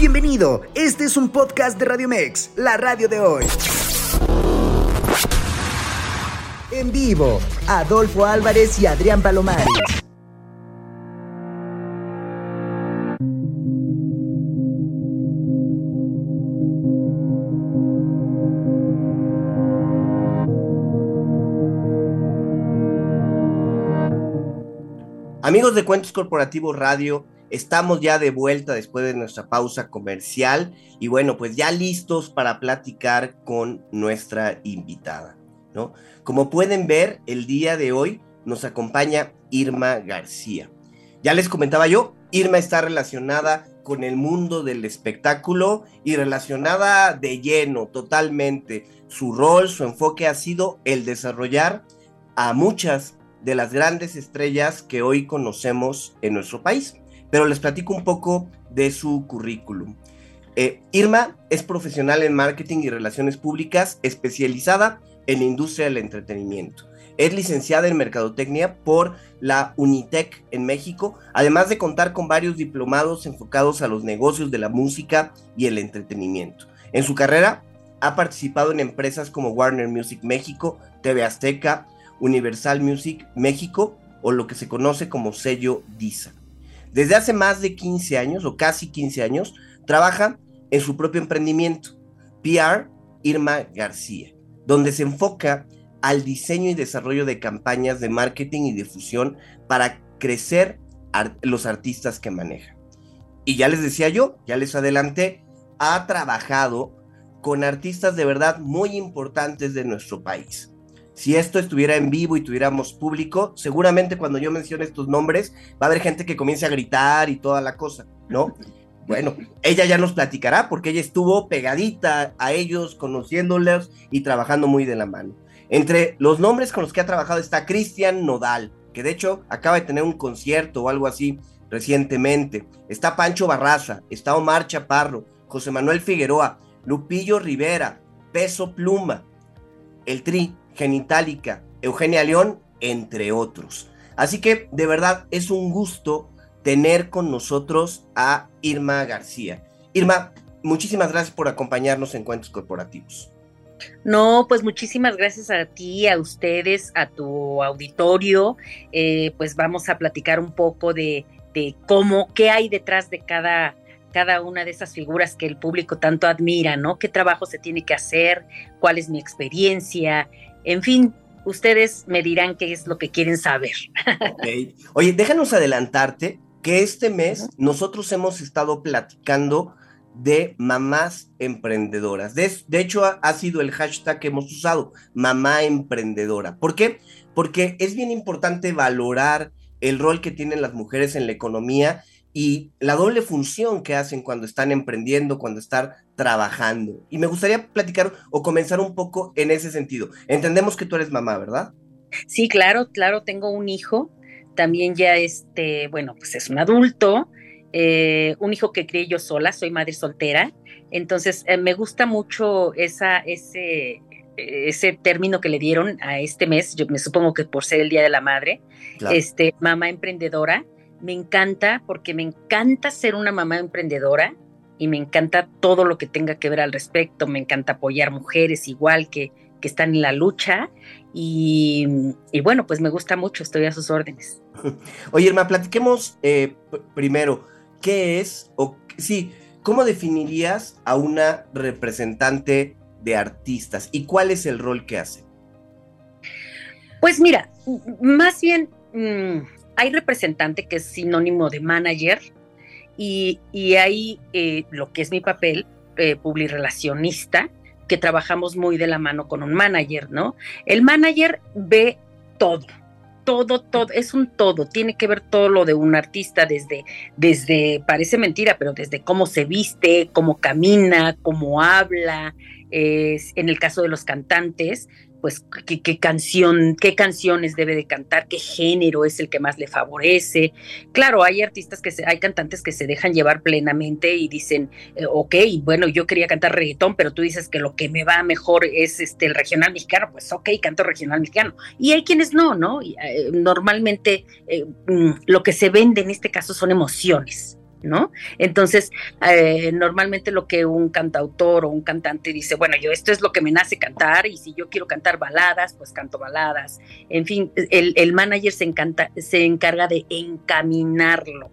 Bienvenido, este es un podcast de Radio Mex, la radio de hoy. En vivo, Adolfo Álvarez y Adrián Palomares. Amigos de Cuentos Corporativos Radio, estamos ya de vuelta después de nuestra pausa comercial y bueno, pues ya listos para platicar con nuestra invitada, ¿no? Como pueden ver, el día de hoy nos acompaña Irma García. Ya les comentaba yo, Irma está relacionada con el mundo del espectáculo y relacionada de lleno, totalmente. Su rol, su enfoque ha sido el desarrollar a muchas de las grandes estrellas que hoy conocemos en nuestro país. Pero les platico un poco de su currículum. Eh, Irma es profesional en marketing y relaciones públicas especializada en la industria del entretenimiento. Es licenciada en Mercadotecnia por la Unitec en México, además de contar con varios diplomados enfocados a los negocios de la música y el entretenimiento. En su carrera ha participado en empresas como Warner Music México, TV Azteca, Universal Music México o lo que se conoce como sello DISA. Desde hace más de 15 años o casi 15 años trabaja en su propio emprendimiento, PR Irma García, donde se enfoca al diseño y desarrollo de campañas de marketing y difusión para crecer los artistas que maneja. Y ya les decía yo, ya les adelanté, ha trabajado con artistas de verdad muy importantes de nuestro país si esto estuviera en vivo y tuviéramos público, seguramente cuando yo mencione estos nombres va a haber gente que comience a gritar y toda la cosa, ¿no? Bueno, ella ya nos platicará porque ella estuvo pegadita a ellos, conociéndolos y trabajando muy de la mano. Entre los nombres con los que ha trabajado está Cristian Nodal, que de hecho acaba de tener un concierto o algo así recientemente. Está Pancho Barraza, está Omar Chaparro, José Manuel Figueroa, Lupillo Rivera, Peso Pluma, el Tri, Genitalica, Eugenia León, entre otros. Así que de verdad es un gusto tener con nosotros a Irma García. Irma, muchísimas gracias por acompañarnos en Cuentos Corporativos. No, pues muchísimas gracias a ti, a ustedes, a tu auditorio. Eh, pues vamos a platicar un poco de, de, cómo, qué hay detrás de cada, cada una de esas figuras que el público tanto admira, ¿no? ¿Qué trabajo se tiene que hacer? ¿Cuál es mi experiencia? En fin, ustedes me dirán qué es lo que quieren saber. Oye, déjanos adelantarte que este mes nosotros hemos estado platicando de mamás emprendedoras. De, hecho, ha, sido el hashtag que hemos usado, mamá emprendedora. ¿Por qué? Porque es bien importante valorar el rol que tienen las mujeres en la economía y la doble función que hacen cuando están emprendiendo, cuando están trabajando. Y me gustaría platicar o comenzar un poco en ese sentido. Entendemos que tú eres mamá, ¿verdad? Sí, claro, claro, tengo un hijo, también ya este, bueno, pues es un adulto, eh, un hijo que crié yo sola, soy madre soltera, entonces eh, me gusta mucho esa, ese, ese término que le dieron a este mes, yo me supongo que por ser el Día de la Madre, este, mamá emprendedora, me encanta porque me encanta ser una mamá emprendedora y me encanta todo lo que tenga que ver al respecto, me encanta apoyar mujeres igual que, que están en la lucha y, bueno, pues me gusta mucho, estoy a sus órdenes. Oye, Irma, platiquemos eh, primero, ¿qué es o sí, cómo definirías a una representante de artistas y cuál es el rol que hace? Pues mira, más bien mm, hay representante que es sinónimo de manager y, hay eh, lo que es mi papel, eh, publirelacionista, que trabajamos muy de la mano con un manager, ¿no? El manager ve todo, todo, todo, es un todo, tiene que ver todo lo de un artista, desde, desde, parece mentira, pero desde cómo se viste, cómo camina, cómo habla, en el caso de los cantantes, pues qué, canción, qué canciones debe de cantar, qué género es el que más le favorece. Claro, hay artistas que se, hay cantantes que se dejan llevar plenamente y dicen, eh, ok, bueno, yo quería cantar reggaetón, pero tú dices que lo que me va mejor es este el regional mexicano, pues ok, canto regional mexicano. Y hay quienes no, ¿no? Eh, normalmente eh, mm, lo que se vende en este caso son emociones. ¿No? Entonces, eh, normalmente lo que un cantautor o un cantante dice, bueno, yo esto es lo que me nace cantar y si yo quiero cantar baladas, pues canto baladas. En fin, el, manager se, encarga de encaminarlo.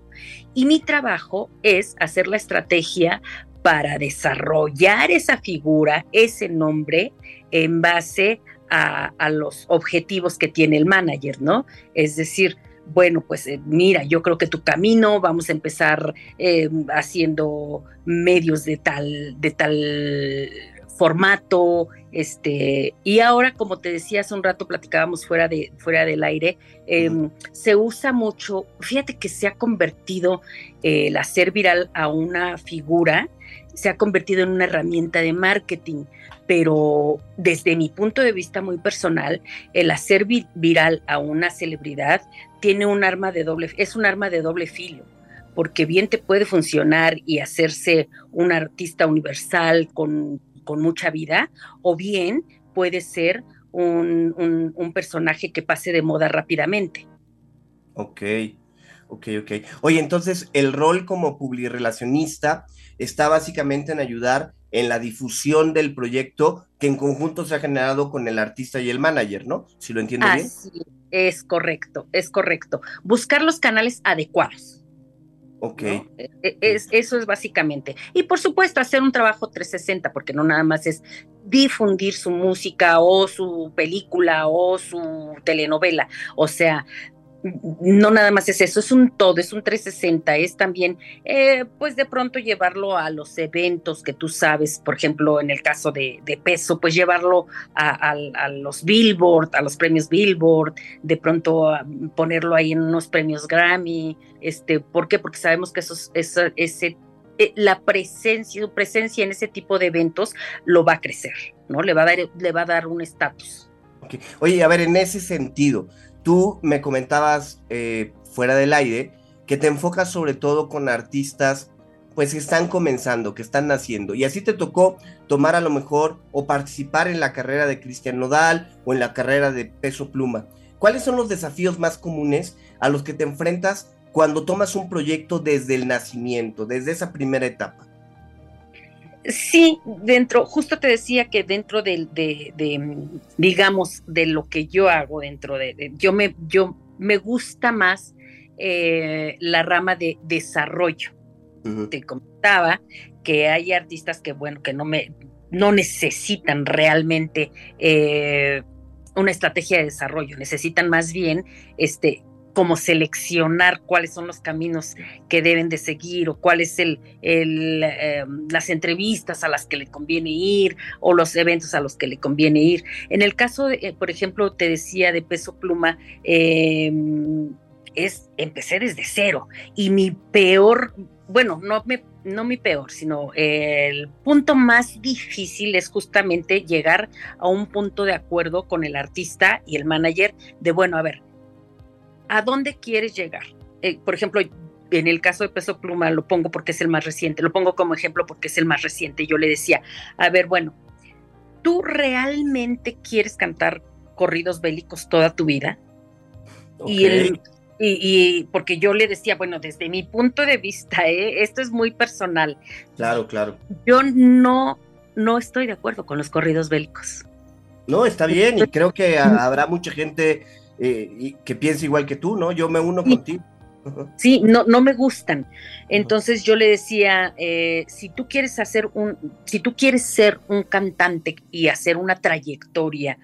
Y mi trabajo es hacer la estrategia para desarrollar esa figura, ese nombre, en base a, a los objetivos que tiene el manager, ¿no? Es decir, bueno, pues eh, mira, yo creo que tu camino, vamos a empezar eh, haciendo medios de tal, de tal formato, este, y ahora, como te decía hace un rato, platicábamos fuera, de, fuera del aire, em, se usa mucho, fíjate que se ha convertido el hacer viral a una figura, se ha convertido en una herramienta de marketing pero desde mi punto de vista muy personal, el hacer viral a una celebridad tiene un arma de doble, es un arma de doble filo, porque bien te puede funcionar y hacerse un artista universal con, mucha vida, o bien puede ser un, un, personaje que pase de moda rápidamente. Ok, ok, ok. Oye, entonces el rol como publirelacionista está básicamente en ayudar en la difusión del proyecto que en conjunto se ha generado con el artista y el manager, ¿no? Si lo entiendo bien. Es correcto, es correcto. Buscar los canales adecuados. Ok. E, e, es, eso es básicamente. Y por supuesto, hacer un trabajo 360, porque no nada más es difundir su música o su película o su telenovela. O sea, no nada más es eso, es un todo, es un 360, es también, eh, pues de pronto llevarlo a los eventos que tú sabes, por ejemplo, en el caso de, peso, pues llevarlo a, los Billboard, a los premios Billboard, de pronto ponerlo ahí en unos premios Grammy, este, ¿por qué? Porque sabemos que eso, ese, eh, la presencia, su presencia en ese tipo de eventos lo va a crecer, ¿no? Le va a dar, le va a dar un estatus. Oye, a ver, en ese sentido, Tú me comentabas eh, fuera del aire que te enfocas sobre todo con artistas pues que están comenzando, que están naciendo. Y así te tocó tomar a lo mejor o participar en la carrera de Cristian Nodal o en la carrera de Peso Pluma. ¿Cuáles son los desafíos más comunes a los que te enfrentas cuando tomas un proyecto desde el nacimiento, desde esa primera etapa? Sí, dentro, justo te decía que dentro de, digamos, de lo que yo hago dentro de, yo me, yo me gusta más eh, la rama de desarrollo. Te comentaba que hay artistas que, bueno, que no me, no necesitan realmente eh, una estrategia de desarrollo, necesitan más bien este como seleccionar cuáles son los caminos que deben de seguir o cuáles el, el em, las entrevistas a las que le conviene ir o los eventos a los que le conviene ir. En el caso, de, eh, por ejemplo, te decía de peso pluma, em, es empecé desde cero y mi peor, bueno, no me no mi peor, sino el punto más difícil es justamente llegar a un punto de acuerdo con el artista y el manager de, bueno, a ver, ¿a dónde quieres llegar? Eh, por ejemplo, en el caso de Peso Pluma lo pongo porque es el más reciente, lo pongo como ejemplo porque es el más reciente. Yo le decía, a ver, bueno, ¿tú realmente quieres cantar corridos bélicos toda tu vida? Y, y, porque yo le decía, bueno, desde mi punto de vista, ¿eh? esto es muy personal. Claro, claro. Yo no, no estoy de acuerdo con los corridos bélicos. No, está bien, y creo que habrá mucha gente eh, y que piense igual que tú, ¿no? Yo me uno contigo. Sí, no, no me gustan. Entonces yo le decía, eh, si tú quieres hacer un, si tú quieres ser un cantante y hacer una trayectoria,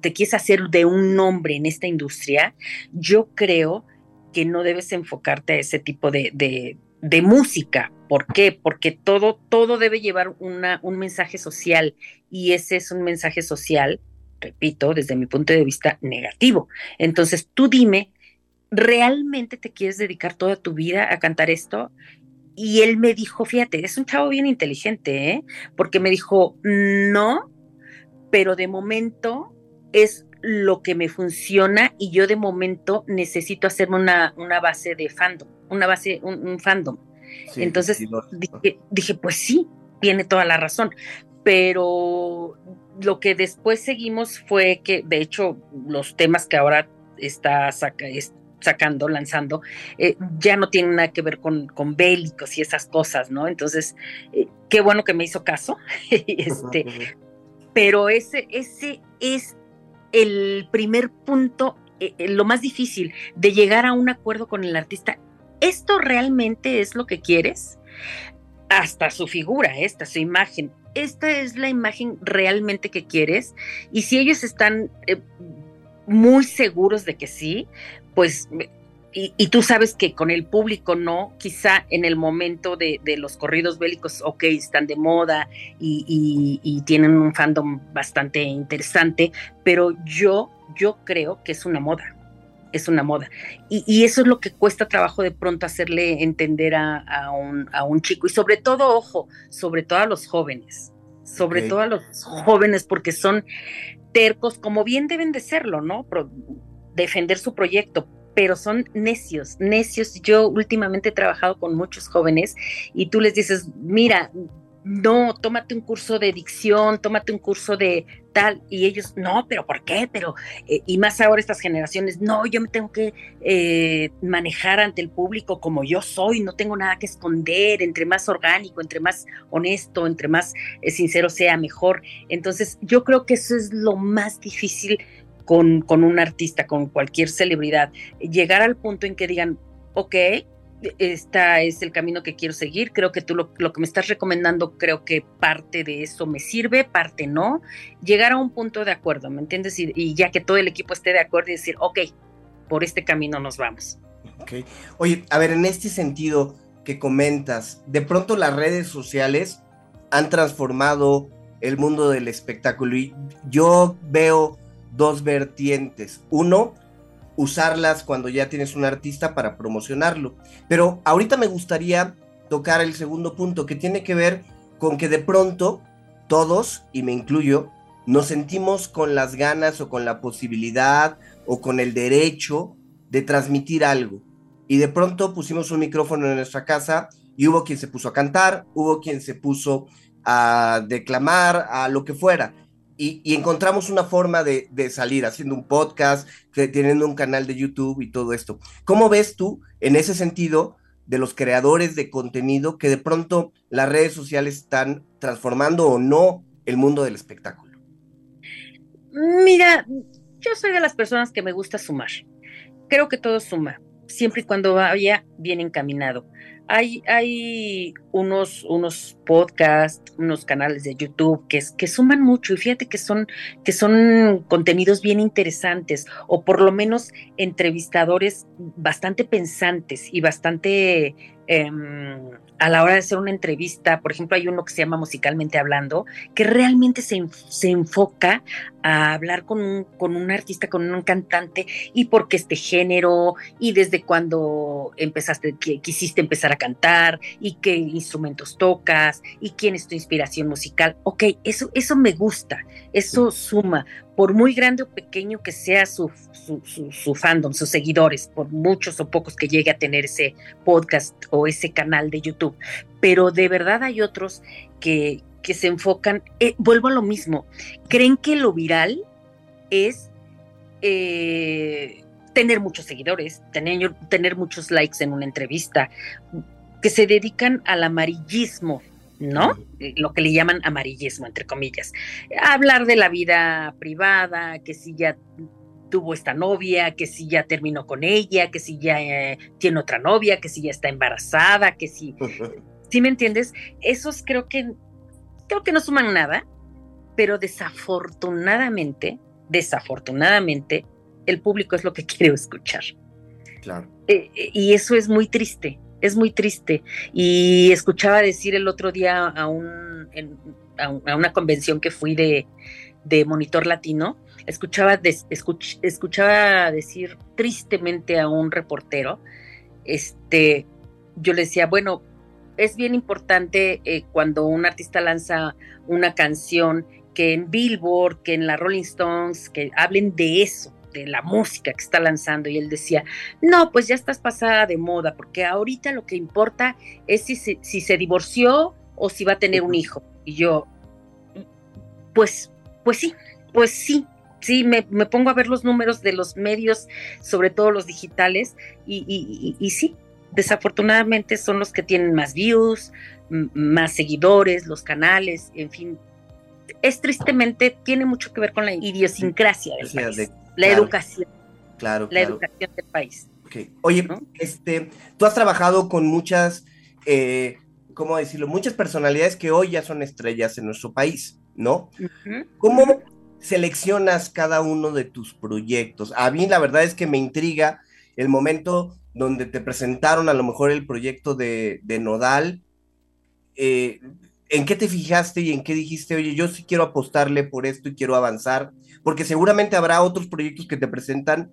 te quieres hacer de un nombre en esta industria, yo creo que no debes enfocarte a ese tipo de, de, de música. ¿Por qué? Porque todo, todo debe llevar una, un mensaje social y ese es un mensaje social repito, desde mi punto de vista negativo. Entonces, tú dime, ¿realmente te quieres dedicar toda tu vida a cantar esto? Y él me dijo, fíjate, es un chavo bien inteligente, ¿eh? Porque me dijo, no, pero de momento es lo que me funciona y yo de momento necesito hacerme una, una base de fandom, una base, un, fandom. Entonces dije, dije, pues sí, tiene toda la razón, pero lo que después seguimos fue que, de hecho, los temas que ahora está sacando, lanzando, eh, ya no tienen nada que ver con, con bélicos y esas cosas, ¿no? Entonces, eh, qué bueno que me hizo caso, este, pero ese, ese es el primer punto, eh, lo más difícil de llegar a un acuerdo con el artista. ¿Esto realmente es lo que quieres? Hasta su figura, esta, su imagen esta es la imagen realmente que quieres y si ellos están eh, muy seguros de que sí, pues y, tú sabes que con el público no, quizá en el momento de, los corridos bélicos, ok, están de moda y, tienen un fandom bastante interesante, pero yo, yo creo que es una moda es una moda. Y, eso es lo que cuesta trabajo de pronto hacerle entender a, un, a, un, chico. Y sobre todo, ojo, sobre todo a los jóvenes, sobre todo a los jóvenes, porque son tercos, como bien deben de serlo, ¿no? defender su proyecto, pero son necios, necios. Yo últimamente he trabajado con muchos jóvenes y tú les dices, mira, no, tómate un curso de dicción, tómate un curso de tal, y ellos, no, pero ¿por qué? Pero, eh, y más ahora estas generaciones, no, yo me tengo que eh, manejar ante el público como yo soy, no tengo nada que esconder, entre más orgánico, entre más honesto, entre más eh, sincero sea, mejor. Entonces, yo creo que eso es lo más difícil con, con un artista, con cualquier celebridad, llegar al punto en que digan, ok, este es el camino que quiero seguir. Creo que tú lo, que me estás recomendando, creo que parte de eso me sirve, parte no. Llegar a un punto de acuerdo, ¿me entiendes? Y, ya que todo el equipo esté de acuerdo y decir, ok, por este camino nos vamos. Ok. Oye, a ver, en este sentido que comentas, de pronto las redes sociales han transformado el mundo del espectáculo y yo veo dos vertientes. Uno, usarlas cuando ya tienes un artista para promocionarlo. Pero ahorita me gustaría tocar el segundo punto que tiene que ver con que de pronto todos, y me incluyo, nos sentimos con las ganas o con la posibilidad o con el derecho de transmitir algo. Y de pronto pusimos un micrófono en nuestra casa y hubo quien se puso a cantar, hubo quien se puso a declamar, a lo que fuera y, encontramos una forma de, salir haciendo un podcast, teniendo un canal de YouTube y todo esto. ¿Cómo ves tú en ese sentido de los creadores de contenido que de pronto las redes sociales están transformando o no el mundo del espectáculo? Mira, yo soy de las personas que me gusta sumar. Creo que todo suma, siempre y cuando vaya bien encaminado. Hay, hay unos, unos podcasts, unos canales de YouTube que, que suman mucho y fíjate que son, que son contenidos bien interesantes o por lo menos entrevistadores bastante pensantes y bastante em, a la hora de hacer una entrevista, por ejemplo, hay uno que se llama Musicalmente Hablando, que realmente se, se enfoca a hablar con un, con un artista, con un cantante, y por qué este género, y desde cuando empezaste, que quisiste empezar a cantar, y qué instrumentos tocas, y quién es tu inspiración musical. Ok, eso, eso me gusta, eso suma, por muy grande o pequeño que sea su, su, fandom, sus seguidores, por muchos o pocos que llegue a tener ese podcast o ese canal de YouTube. Pero de verdad hay otros que, que se enfocan, eh, vuelvo a lo mismo, creen que lo viral es eh, tener muchos seguidores, tener, tener muchos likes en una entrevista, que se dedican al amarillismo ¿no? Lo que le llaman amarillismo, entre comillas. Hablar de la vida privada, que si ya tuvo esta novia, que si ya terminó con ella, que si ya eh, tiene otra novia, que si ya está embarazada, que si... ¿Sí me entiendes? Esos creo que, creo que no suman nada, pero desafortunadamente, desafortunadamente, el público es lo que quiere escuchar. Claro. Eh, eh, y eso es muy triste, es muy triste. Y escuchaba decir el otro día a, un, a, una convención que fui de, Monitor Latino, escuchaba, escuchaba decir tristemente a un reportero, este, yo le decía, bueno, es bien importante eh, cuando un artista lanza una canción que en Billboard, que en la Rolling Stones, que hablen de eso, de la música que está lanzando. Y él decía, no, pues ya estás pasada de moda, porque ahorita lo que importa es si se, si se divorció o si va a tener un hijo. Y yo, pues, pues sí, pues sí, sí, me, pongo a ver los números de los medios, sobre todo los digitales, y, y, sí, desafortunadamente son los que tienen más views, más seguidores, los canales, en fin. Es tristemente, tiene mucho que ver con la idiosincrasia del país, la educación. Claro, La educación del país. Oye, este, tú has trabajado con muchas, eh, ¿cómo decirlo? Muchas personalidades que hoy ya son estrellas en nuestro país, ¿no? ¿Cómo seleccionas cada uno de tus proyectos? A mí la verdad es que me intriga el momento donde te presentaron a lo mejor el proyecto de, Nodal. Eh, ¿En qué te fijaste y en qué dijiste, oye, yo sí quiero apostarle por esto y quiero avanzar? Porque seguramente habrá otros proyectos que te presentan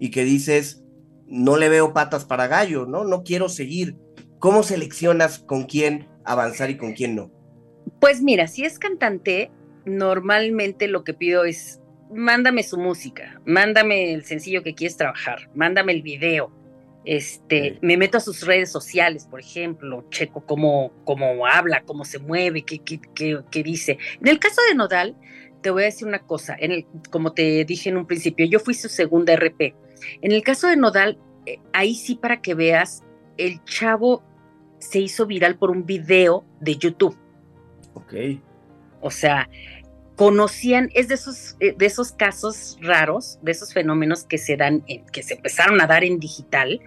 y que dices, no le veo patas para gallo, ¿no? No quiero seguir. ¿Cómo seleccionas con quién avanzar y con quién no? Pues mira, si es cantante, normalmente lo que pido es, mándame su música, mándame el sencillo que quieres trabajar, mándame el video. Este, me meto a sus redes sociales, por ejemplo, checo cómo, cómo habla, cómo se mueve, qué, qué, qué, dice. En el caso de Nodal, te voy a decir una cosa, en el, como te dije en un principio, yo fui su segunda RP. En el caso de Nodal, eh, ahí sí para que veas, el chavo se hizo viral por un video de YouTube. Ok. O sea, conocían, es de esos, eh, de esos casos raros, de esos fenómenos que se dan, que se empezaron a dar en digital,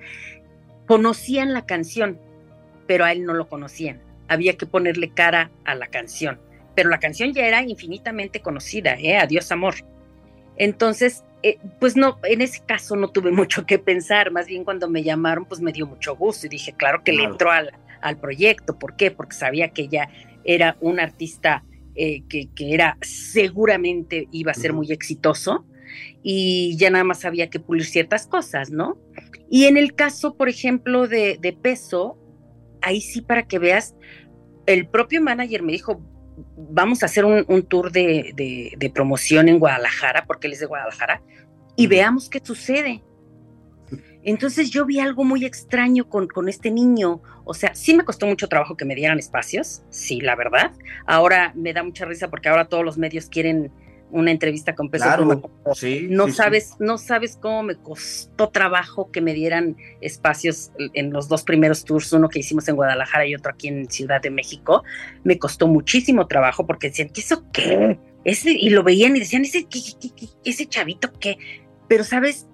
conocían la canción, pero a él no lo conocían. Había que ponerle cara a la canción. Pero la canción ya era infinitamente conocida, ¿eh? Adiós amor. Entonces, eh, pues no, en ese caso no tuve mucho que pensar, más bien cuando me llamaron, pues me dio mucho gusto y dije, claro que le entró al, al proyecto. ¿Por qué? Porque sabía que ella era un artista eh, que, era seguramente iba a ser muy exitoso y ya nada más había que pulir ciertas cosas, ¿no? Y en el caso, por ejemplo, de, peso, ahí sí para que veas, el propio manager me dijo, vamos a hacer un, tour de, de, promoción en Guadalajara, porque él es de Guadalajara, y veamos qué sucede. Entonces yo vi algo muy extraño con, con, este niño. O sea, sí me costó mucho trabajo que me dieran espacios, sí, la verdad. Ahora me da mucha risa porque ahora todos los medios quieren una entrevista con Peso claro, Sí, no sabes, no sabes cómo me costó trabajo que me dieran espacios en los dos primeros tours, uno que hicimos en Guadalajara y otro aquí en Ciudad de México. Me costó muchísimo trabajo porque decían, ¿qué eso qué? Ese, y lo veían y decían, ese, ese chavito qué. Pero sabes,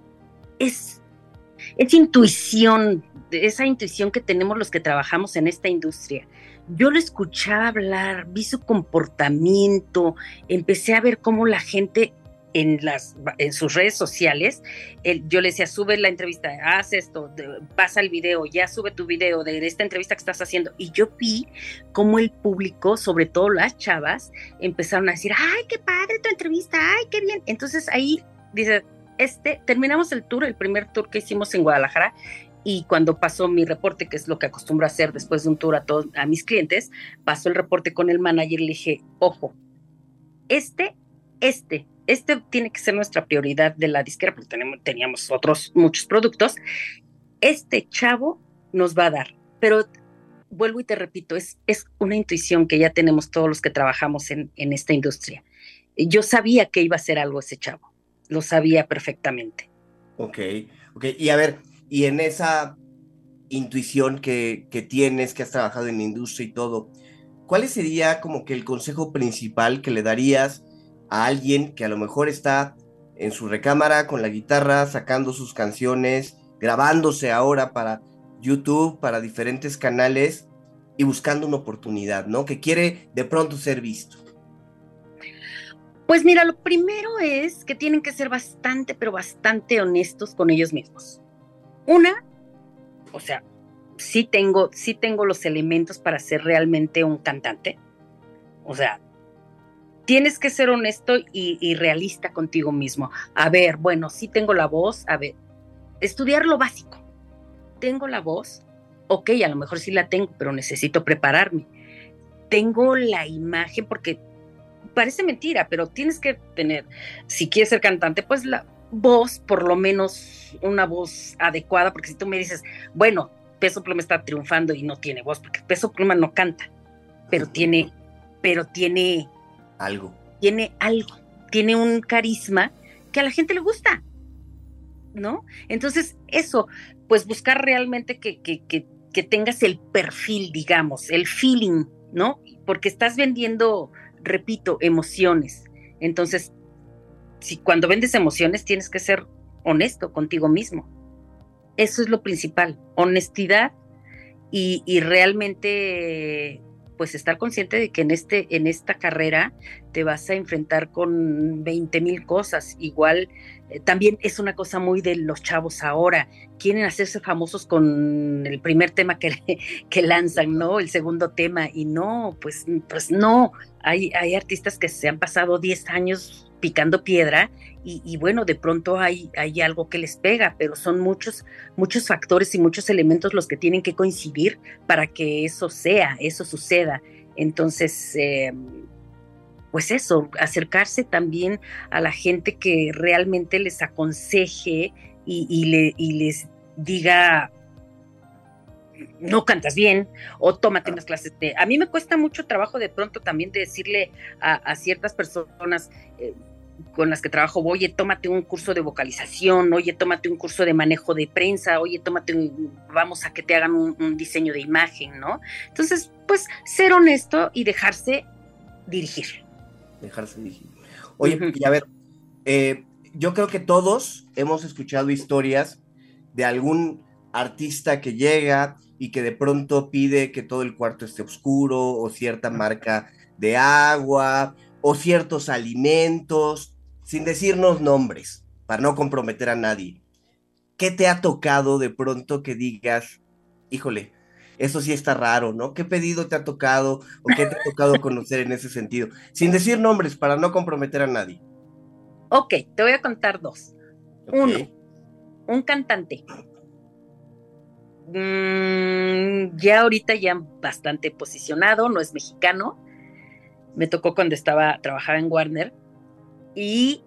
es es intuición, esa intuición que tenemos los que trabajamos en esta industria. Yo lo escuchaba hablar, vi su comportamiento, empecé a ver cómo la gente en, las, en sus redes sociales, yo le decía, sube la entrevista, haz esto, pasa el video, ya sube tu video de, esta entrevista que estás haciendo. Y yo vi cómo el público, sobre todo las chavas, empezaron a decir, ay, qué padre tu entrevista, ay, qué bien. Entonces ahí dice, este, terminamos el tour, el primer tour que hicimos en Guadalajara, y cuando pasó mi reporte, que es lo que acostumbro a hacer después de un tour a todos a mis clientes, pasó el reporte con el manager y le dije, ojo, este, este, este tiene que ser nuestra prioridad de la disquera, porque teníamos otros muchos productos. Este chavo nos va a dar, pero vuelvo y te repito, es, es una intuición que ya tenemos todos los que trabajamos en, en esta industria. Yo sabía que iba a ser algo ese chavo lo sabía perfectamente. Ok, ok. Y a ver, y en esa intuición que, que tienes, que has trabajado en la industria y todo, ¿cuál sería como que el consejo principal que le darías a alguien que a lo mejor está en su recámara con la guitarra, sacando sus canciones, grabándose ahora para YouTube, para diferentes canales y buscando una oportunidad, ¿no? Que quiere de pronto ser visto. Pues mira, lo primero es que tienen que ser bastante, pero bastante honestos con ellos mismos. Una, o sea, sí tengo, sí tengo los elementos para ser realmente un cantante. O sea, tienes que ser honesto y, realista contigo mismo. A ver, bueno, sí tengo la voz, a ver, estudiar lo básico. Tengo la voz, ok, a lo mejor sí la tengo, pero necesito prepararme. Tengo la imagen porque parece mentira, pero tienes que tener, si quieres ser cantante, pues la voz, por lo menos una voz adecuada, porque si tú me dices, bueno, Peso Pluma está triunfando y no tiene voz, porque Peso Pluma no canta, pero tiene, pero tiene algo. Tiene algo, tiene un carisma que a la gente le gusta, ¿no? Entonces, eso, pues buscar realmente que, que, que, que tengas el perfil, digamos, el feeling, ¿no? Porque estás vendiendo, repito, emociones. Entonces, si cuando vendes emociones tienes que ser honesto contigo mismo. Eso es lo principal, honestidad y, y realmente pues estar consciente de que en, este, en esta carrera te vas a enfrentar con 20 mil cosas. Igual eh, también es una cosa muy de los chavos ahora. Quieren hacerse famosos con el primer tema que, que lanzan, ¿no? El segundo tema. Y no, pues, pues no. Hay, hay artistas que se han pasado 10 años picando piedra y, bueno, de pronto hay, hay algo que les pega, pero son muchos, muchos factores y muchos elementos los que tienen que coincidir para que eso sea, eso suceda. Entonces, eh, pues eso, acercarse también a la gente que realmente les aconseje y, le, les diga, no cantas bien o tómate unas clases de... A mí me cuesta mucho trabajo de pronto también decirle a, ciertas personas eh, con las que trabajo, oye, tómate un curso de vocalización, oye, tómate un curso de manejo de prensa, oye, tómate un, vamos a que te hagan un, diseño de imagen, ¿no? Entonces, pues ser honesto y dejarse dirigir. Dejarse dirigir. Oye, y a ver, eh, yo creo que todos hemos escuchado historias de algún artista que llega y que de pronto pide que todo el cuarto esté oscuro o cierta marca de agua o ciertos alimentos, sin decirnos nombres, para no comprometer a nadie. ¿Qué te ha tocado de pronto que digas, híjole, eso sí está raro, ¿no? ¿Qué pedido te ha tocado o qué te ha tocado conocer en ese sentido? Sin decir nombres, para no comprometer a nadie. Ok, te voy a contar dos. Uno, un cantante Mm, ya ahorita ya bastante posicionado, no es mexicano. Me tocó cuando estaba, trabajaba en Warner. Y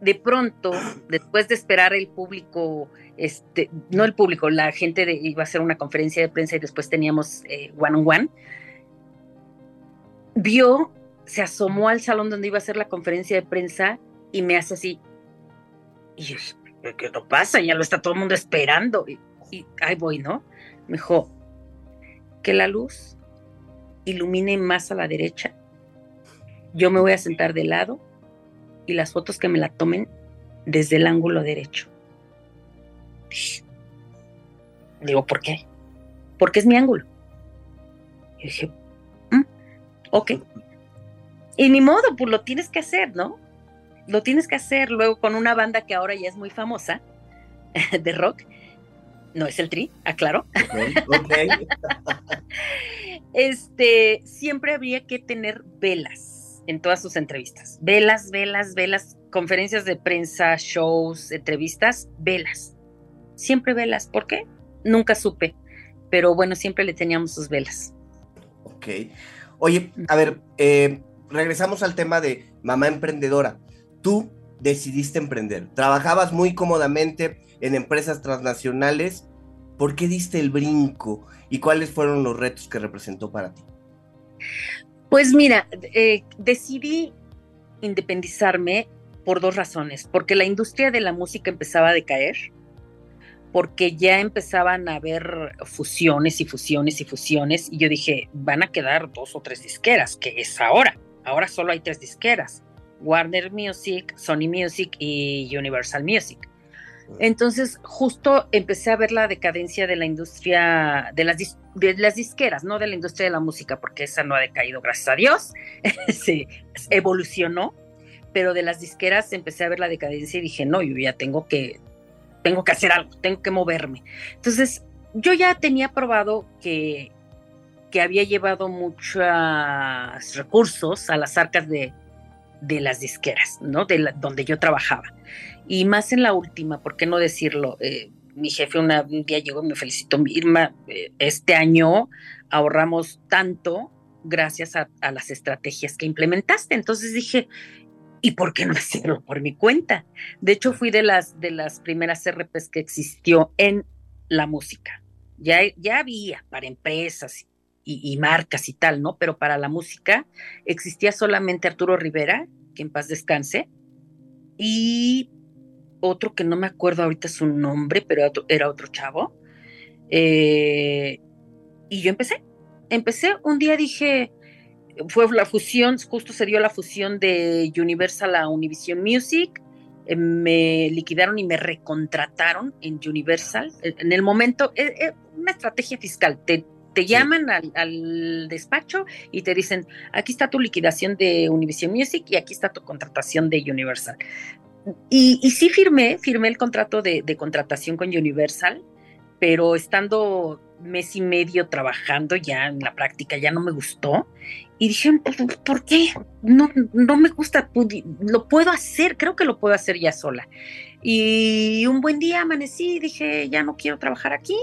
de pronto, después de esperar el público, este, no el público, la gente iba a hacer una conferencia de prensa y después teníamos eh, one on one, vio, se asomó al salón donde iba a hacer la conferencia de prensa y me hace así. Y yo, ¿qué no pasa? Ya lo está todo el mundo esperando y ahí voy, ¿no? Mejor que la luz ilumine más a la derecha. Yo me voy a sentar de lado y las fotos que me la tomen desde el ángulo derecho. Digo, ¿por qué? Porque es mi ángulo. Y dije, mm, ok. Y ni modo, pues lo tienes que hacer, ¿no? Lo tienes que hacer luego con una banda que ahora ya es muy famosa de rock no es el tri, aclaro. este, siempre habría que tener velas en todas sus entrevistas. Velas, velas, velas, conferencias de prensa, shows, entrevistas, velas. Siempre velas. ¿Por qué? Nunca supe. Pero bueno, siempre le teníamos sus velas. Ok. Oye, a ver, eh, regresamos al tema de mamá emprendedora. Tú decidiste emprender. Trabajabas muy cómodamente en empresas transnacionales. ¿Por qué diste el brinco y cuáles fueron los retos que representó para ti? Pues mira, eh, decidí independizarme por dos razones, porque la industria de la música empezaba a decaer, porque ya empezaban a haber fusiones y fusiones y fusiones, y yo dije, van a quedar dos o tres disqueras, que es ahora, ahora solo hay tres disqueras, Warner Music, Sony Music y Universal Music. Entonces, justo empecé a ver la decadencia de la industria, de las, de las disqueras, no de la industria de la música, porque esa no ha decaído, gracias a Dios, se evolucionó, pero de las disqueras empecé a ver la decadencia y dije, no, yo ya tengo que, tengo que hacer algo, tengo que moverme. Entonces, yo ya tenía probado que, que había llevado muchos recursos a las arcas de, de las disqueras, ¿no? De donde yo trabajaba. Y más en la última, ¿por qué no decirlo? Eh, mi jefe un día llegó y me felicitó, Irma, eh, este año ahorramos tanto, gracias a, las estrategias que implementaste. Entonces dije, ¿y por qué no hacerlo por mi cuenta? De hecho, fui de las, de las primeras RPs que existió en la música. Ya, ya había para empresas y, marcas y tal, ¿no? Pero para la música existía solamente Arturo Rivera, que en paz descanse, y otro que no me acuerdo ahorita su nombre, pero era otro chavo. Eh, y yo empecé, empecé, un día dije, fue la fusión, justo se dio la fusión de Universal a Univision Music, eh, me liquidaron y me recontrataron en Universal. En el momento, es, eh, una estrategia fiscal, te, te llaman al, despacho y te dicen, aquí está tu liquidación de Univision Music y aquí está tu contratación de Universal. Y, y sí firmé, firmé el contrato de, de contratación con Universal, pero estando mes y medio trabajando ya en la práctica, ya no me gustó. Y dije, ¿por qué? No, no me gusta, lo puedo hacer, creo que lo puedo hacer ya sola. Y un buen día amanecí y dije, ya no quiero trabajar aquí,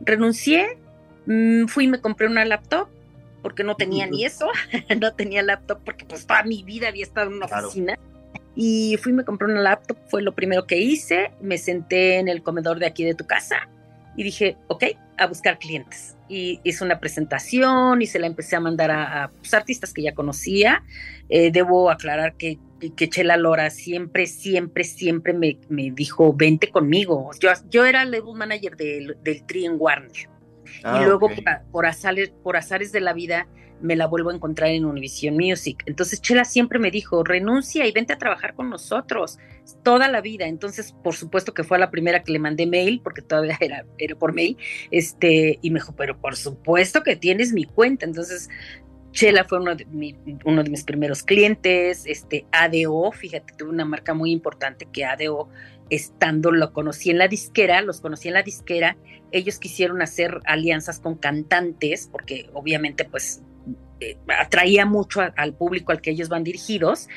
renuncié, mm, fui y me compré una laptop porque no tenía ni eso, no tenía laptop porque pues toda mi vida había estado en una oficina. Y fui y me compré una laptop, fue lo primero que hice, me senté en el comedor de aquí de tu casa y dije, ok, a buscar clientes. Y hice una presentación y se la empecé a mandar a, pues, artistas que ya conocía. Eh, debo aclarar que, que Chela Lora siempre, siempre, siempre me, me dijo, vente conmigo. Yo, yo era label manager del, del Tri en Warner. Ah, y luego por, por, azares, por azares de la vida me la vuelvo a encontrar en Univision Music. Entonces Chela siempre me dijo, renuncia y vente a trabajar con nosotros toda la vida. Entonces, por supuesto que fue la primera que le mandé mail, porque todavía era, era por mail, este, y me dijo, pero por supuesto que tienes mi cuenta. Entonces, Chela fue uno de, uno de mis primeros clientes, este, ADO, fíjate, tuve una marca muy importante que ADO, estando, lo conocí en la disquera, los conocí en la disquera, ellos quisieron hacer alianzas con cantantes, porque obviamente pues eh, atraía mucho al público al que ellos van dirigidos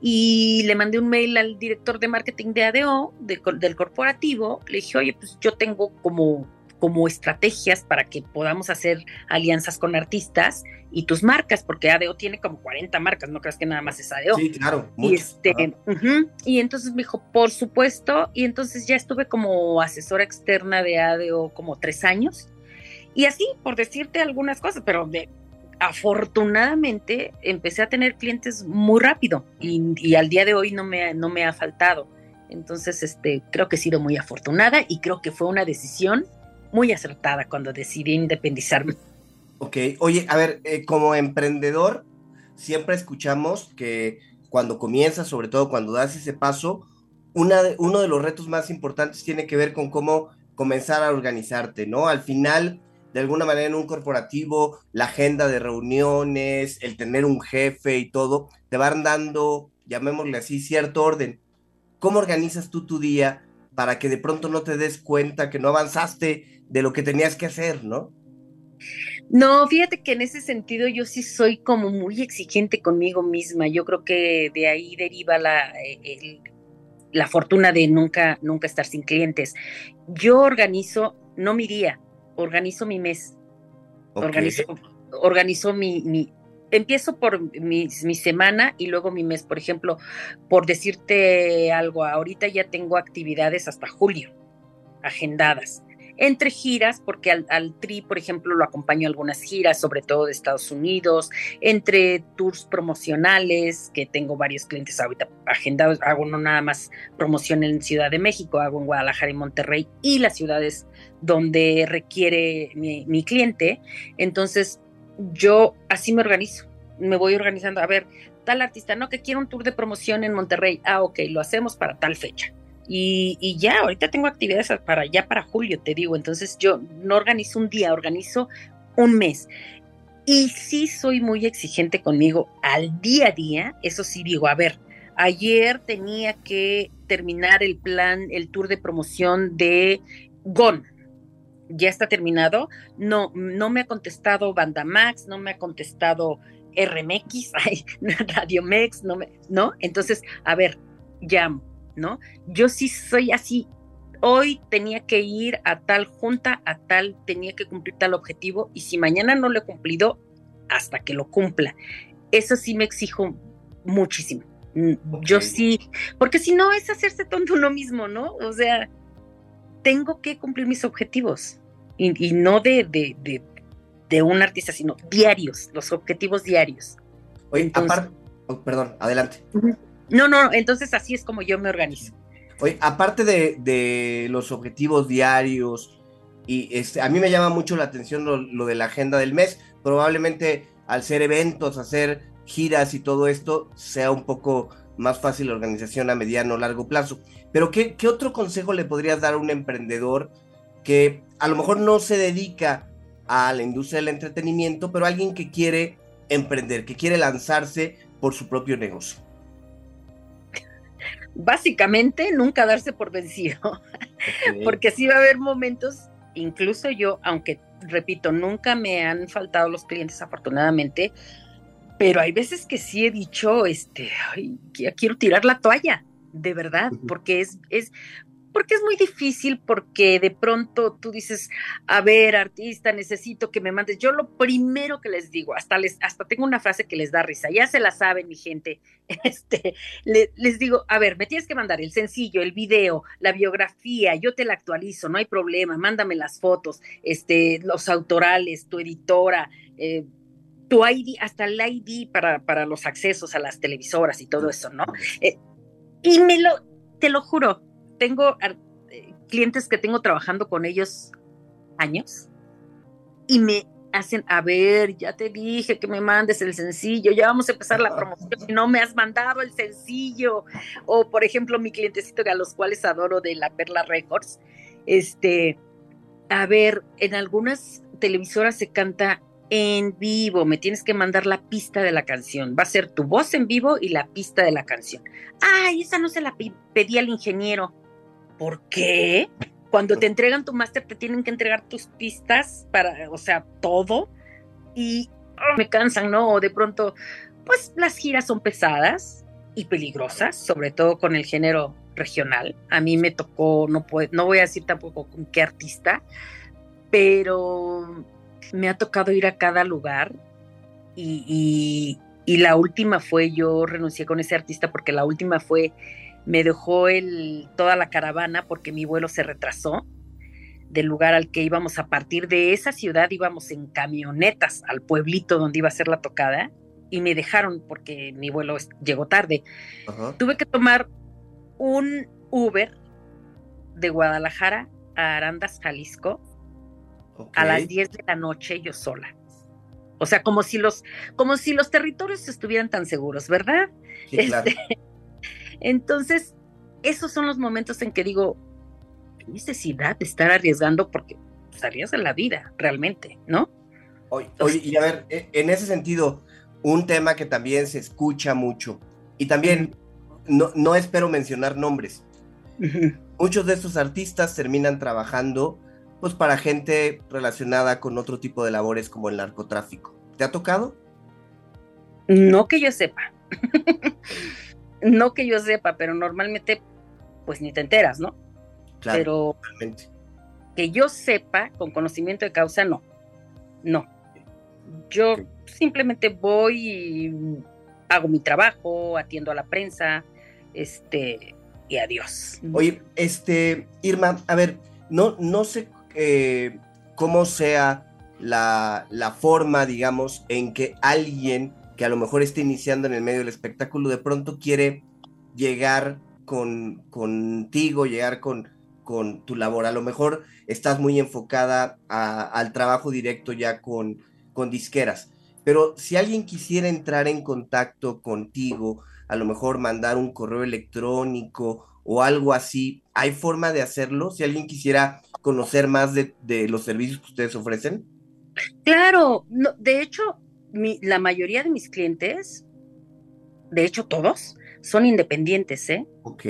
y le mandé un mail al director de marketing de ADO, del corporativo, le dije, oye, pues yo tengo como, como estrategias para que podamos hacer alianzas con artistas y tus marcas, porque ADO tiene como 40 marcas, no creas que nada más es ADO. Sí, claro. Y, este, y entonces me dijo, por supuesto, y entonces ya estuve como asesora externa de ADO como tres años. Y así, por decirte algunas cosas, pero de, afortunadamente empecé a tener clientes muy rápido y, al día de hoy no me, no me ha faltado. Entonces, este, creo que he sido muy afortunada y creo que fue una decisión muy acertada cuando decidí independizarme. Ok, oye, a ver, eh, como emprendedor, siempre escuchamos que cuando comienzas, sobre todo cuando das ese paso, una uno de los retos más importantes tiene que ver con cómo comenzar a organizarte, ¿no? Al final, de alguna manera en un corporativo, la agenda de reuniones, el tener un jefe y todo, te van dando, llamémosle así, cierto orden. ¿Cómo organizas tú tu día para que de pronto no te des cuenta que no avanzaste de lo que tenías que hacer, no? No, fíjate que en ese sentido yo sí soy como muy exigente conmigo misma. Yo creo que de ahí deriva la, eh, la fortuna de nunca, nunca estar sin clientes. Yo organizo, no mi día, organizo mi mes. Organizo, organizo mi, mi, empiezo por mi, semana y luego mi mes. Por ejemplo, por decirte algo, ahorita ya tengo actividades hasta julio, agendadas entre giras, porque al, TRI, por ejemplo, lo acompaño a algunas giras, sobre todo de Estados Unidos, entre tours promocionales, que tengo varios clientes ahorita agendados, hago no nada más promoción en Ciudad de México, hago en Guadalajara y Monterrey y las ciudades donde requiere mi cliente. Entonces, yo así me organizo, me voy organizando, a ver, tal artista, no, que quiero un tour de promoción en Monterrey, ah, ok, lo hacemos para tal fecha y, ya, ahorita tengo actividades para ya para julio, te digo. Entonces yo no organizo un día, organizo un mes. Y sí soy muy exigente conmigo al día a día. Eso sí digo, a ver, ayer tenía que terminar el plan, el tour de promoción de GON. Ya está terminado. No, no me ha contestado Banda Max, no me ha contestado RMX, Radio Mex, no me, ¿no? Entonces, a ver, llamo ¿no? Yo sí soy así. Hoy tenía que ir a tal junta, a tal, tenía que cumplir tal objetivo y si mañana no lo he cumplido, hasta que lo cumpla. Eso sí me exijo muchísimo. Mm, yo sí, porque si no es hacerse tonto uno mismo, ¿no? O sea, tengo que cumplir mis objetivos y, no de, de, de, un artista, sino diarios, los objetivos diarios. Oye, aparte, oh, perdón, adelante. No, no, entonces así es como yo me organizo. Oye, aparte de, de los objetivos diarios, y este, a mí me llama mucho la atención lo, lo, de la agenda del mes, probablemente al ser eventos, hacer giras y todo esto, sea un poco más fácil la organización a mediano o largo plazo. Pero ¿qué, ¿qué, otro consejo le podrías dar a un emprendedor que a lo mejor no se dedica a la industria del entretenimiento, pero alguien que quiere emprender, que quiere lanzarse por su propio negocio? Básicamente, nunca darse por vencido, porque sí va a haber momentos, incluso yo, aunque repito, nunca me han faltado los clientes afortunadamente, pero hay veces que sí he dicho, este, ay, quiero tirar la toalla, de verdad, porque es, es, porque es muy difícil, porque de pronto tú dices, a ver, artista, necesito que me mandes. Yo lo primero que les digo, hasta les, hasta tengo una frase que les da risa, ya se la saben, mi gente. Este, les digo, a ver, me tienes que mandar el sencillo, el video, la biografía, yo te la actualizo, no hay problema, mándame las fotos, este, los autorales, tu editora, eh, tu ID, hasta el ID para, para los accesos a las televisoras y todo eso, ¿no? Eh, y me lo, te lo juro, tengo eh, clientes que tengo trabajando con ellos años y me hacen, a ver, ya te dije que me mandes el sencillo, ya vamos a empezar la promoción y no me has mandado el sencillo. O por ejemplo, mi clientecito a los cuales adoro de la Perla Records, este, a ver, en algunas televisoras se canta en vivo, me tienes que mandar la pista de la canción. Va a ser tu voz en vivo y la pista de la canción. Ay, esa no se la pedí al ingeniero. ¿Por qué? Cuando te entregan tu máster te tienen que entregar tus pistas para, o sea, todo. Y oh, me cansan, ¿no? O de pronto, pues las giras son pesadas y peligrosas, sobre todo con el género regional. A mí me tocó, no, no voy a decir tampoco con qué artista, pero me ha tocado ir a cada lugar y, la última fue, yo renuncié con ese artista porque la última fue, me dejó el, toda la caravana porque mi vuelo se retrasó del lugar al que íbamos a partir de esa ciudad, íbamos en camionetas al pueblito donde iba a ser la tocada y me dejaron porque mi vuelo llegó tarde. Tuve que tomar un Uber de Guadalajara a Arandas, Jalisco, a las 10 de la noche yo sola. O sea, como si los, como si los territorios estuvieran tan seguros, ¿verdad? Este, entonces, esos son los momentos en que digo, necesidad de estar arriesgando porque salías de la vida, realmente, ¿no? Oye, y a ver, e, en ese sentido, un tema que también se escucha mucho, y también no, no espero mencionar nombres, muchos de estos artistas terminan trabajando pues para gente relacionada con otro tipo de labores como el narcotráfico. ¿Te ha tocado? No que yo sepa. no que yo sepa, pero normalmente pues ni te enteras, ¿no? Claro. Pero que yo sepa con conocimiento de causa, no. No. Yo simplemente voy y hago mi trabajo, atiendo a la prensa, este, y adiós. Oye, este, Irma, a ver, no, no sé eh, cómo sea la, forma, digamos, en que alguien que a lo mejor esté iniciando en el medio del espectáculo de pronto quiere llegar con, contigo, llegar con, con tu labor. A lo mejor estás muy enfocada al trabajo directo ya con, con disqueras. Pero si alguien quisiera entrar en contacto contigo, a lo mejor mandar un correo electrónico o algo así, ¿hay forma de hacerlo? Si alguien quisiera conocer más de, los servicios que ustedes ofrecen? Claro, de hecho, la mayoría de mis clientes, de hecho todos, son independientes, ¿eh? Ok.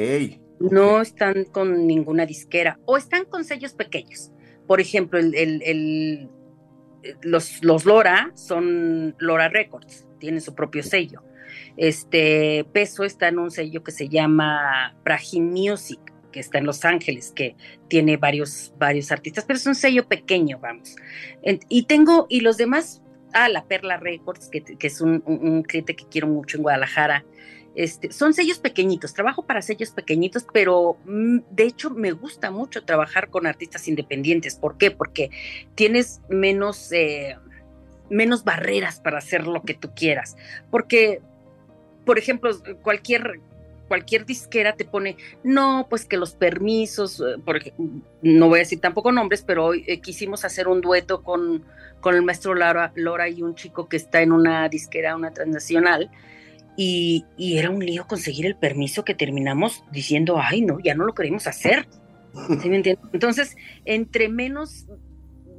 No están con ninguna disquera o están con sellos pequeños. Por ejemplo, el, los, los Lora son Lora Records, tienen su propio sello. Este Peso está en un sello que se llama Brahim Music que está en Los Ángeles, que tiene varios, varios artistas, pero es un sello pequeño, vamos. Y tengo, y los demás ah, La Perla Records, que, es un, cliente que quiero mucho en Guadalajara. Este, son sellos pequeñitos, trabajo para sellos pequeñitos, pero mm, de hecho me gusta mucho trabajar con artistas independientes. ¿Por qué? Porque tienes menos, eh, menos barreras para hacer lo que tú quieras. Porque, por ejemplo, cualquier cualquier disquera te pone, no, pues que los permisos, eh, porque no voy a decir tampoco nombres, pero eh, quisimos hacer un dueto con, con el maestro Laura, Lora y un chico que está en una disquera, una transnacional, y, era un lío conseguir el permiso que terminamos diciendo, ay, no, ya no lo queremos hacer. ¿Sí me Entonces, entre menos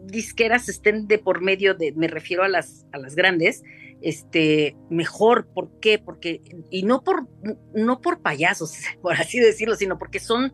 disqueras estén de por medio de, me refiero a las, a las grandes, este, mejor. ¿Por qué? Porque, y no por, no por payasos, por así decirlo, sino porque son,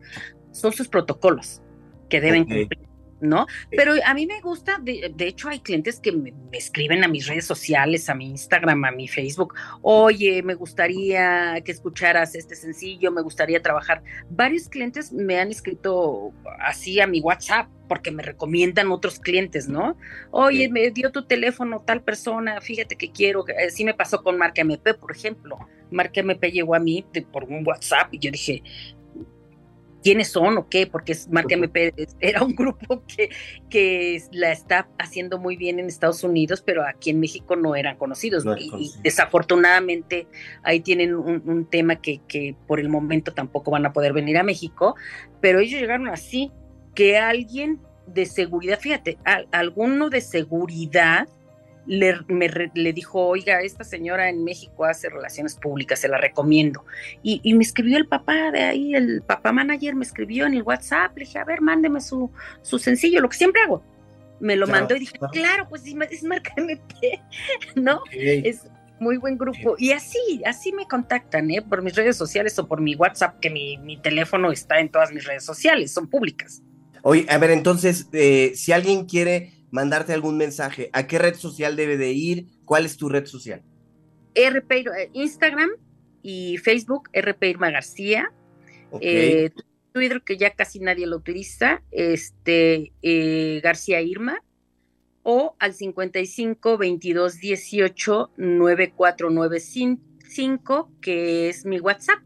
son sus protocolos que deben cumplir. ¿No? Pero a mí me gusta, de, hecho hay clientes que me, escriben a mis redes sociales, a mi Instagram, a mi Facebook, oye, me gustaría que escucharas este sencillo, me gustaría trabajar. Varios clientes me han escrito así a mi WhatsApp porque me recomiendan otros clientes, ¿no? Oye, me dio tu teléfono tal persona, fíjate que quiero, así me pasó con Marca MP, por ejemplo. Marca MP llegó a mí por un WhatsApp y yo dije, quiénes son o qué, porque Marca MP era un grupo que, que la está haciendo muy bien en Estados Unidos, pero aquí en México no eran conocidos. y, desafortunadamente ahí tienen un, tema que, que, por el momento tampoco van a poder venir a México, pero ellos llegaron así, que alguien de seguridad, fíjate, alguno de seguridad le, le, dijo, oiga, esta señora en México hace relaciones públicas, se la recomiendo. Y, me escribió el papá de ahí, el papá manager me escribió en el WhatsApp, le dije, a ver, mándeme su, su sencillo, lo que siempre hago. Me lo mandó y dije, claro, pues es marca MP, ¿no? Es muy buen grupo. Y así, así me contactan, ¿eh? Por mis redes sociales o por mi WhatsApp, que mi, mi teléfono está en todas mis redes sociales, son públicas. Oye, a ver, entonces, eh, si alguien quiere mandarte algún mensaje, ¿a qué red social debe de ir? ¿Cuál es tu red social? RP, eh, Instagram y Facebook, RP Irma García. Eh, Twitter, que ya casi nadie lo utiliza, este, eh, García Irma, o al 55 22 18 9495, que es mi WhatsApp.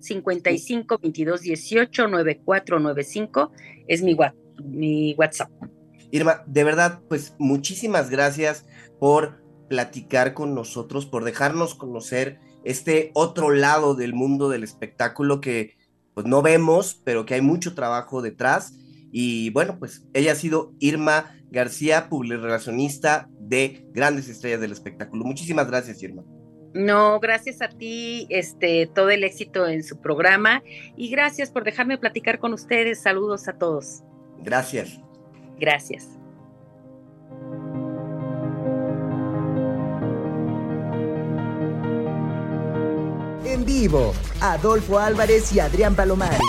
55 22 18 9495 es mi, mi WhatsApp. Irma, de verdad, pues muchísimas gracias por platicar con nosotros, por dejarnos conocer este otro lado del mundo del espectáculo que pues no vemos, pero que hay mucho trabajo detrás. Y bueno, pues ella ha sido Irma García, publirelacionista de Grandes Estrellas del Espectáculo. Muchísimas gracias, Irma. No, gracias a ti, este, todo el éxito en su programa y gracias por dejarme platicar con ustedes. Saludos a todos. Gracias. Gracias. En vivo, Adolfo Álvarez y Adrián Palomares.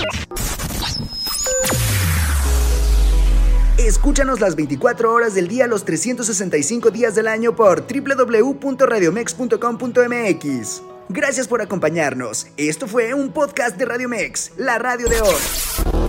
Escúchanos las 24 horas del día, los 365 días del año por www.radiomex.com.mx. Gracias por acompañarnos. Esto fue un podcast de Radiomex, la radio de hoy.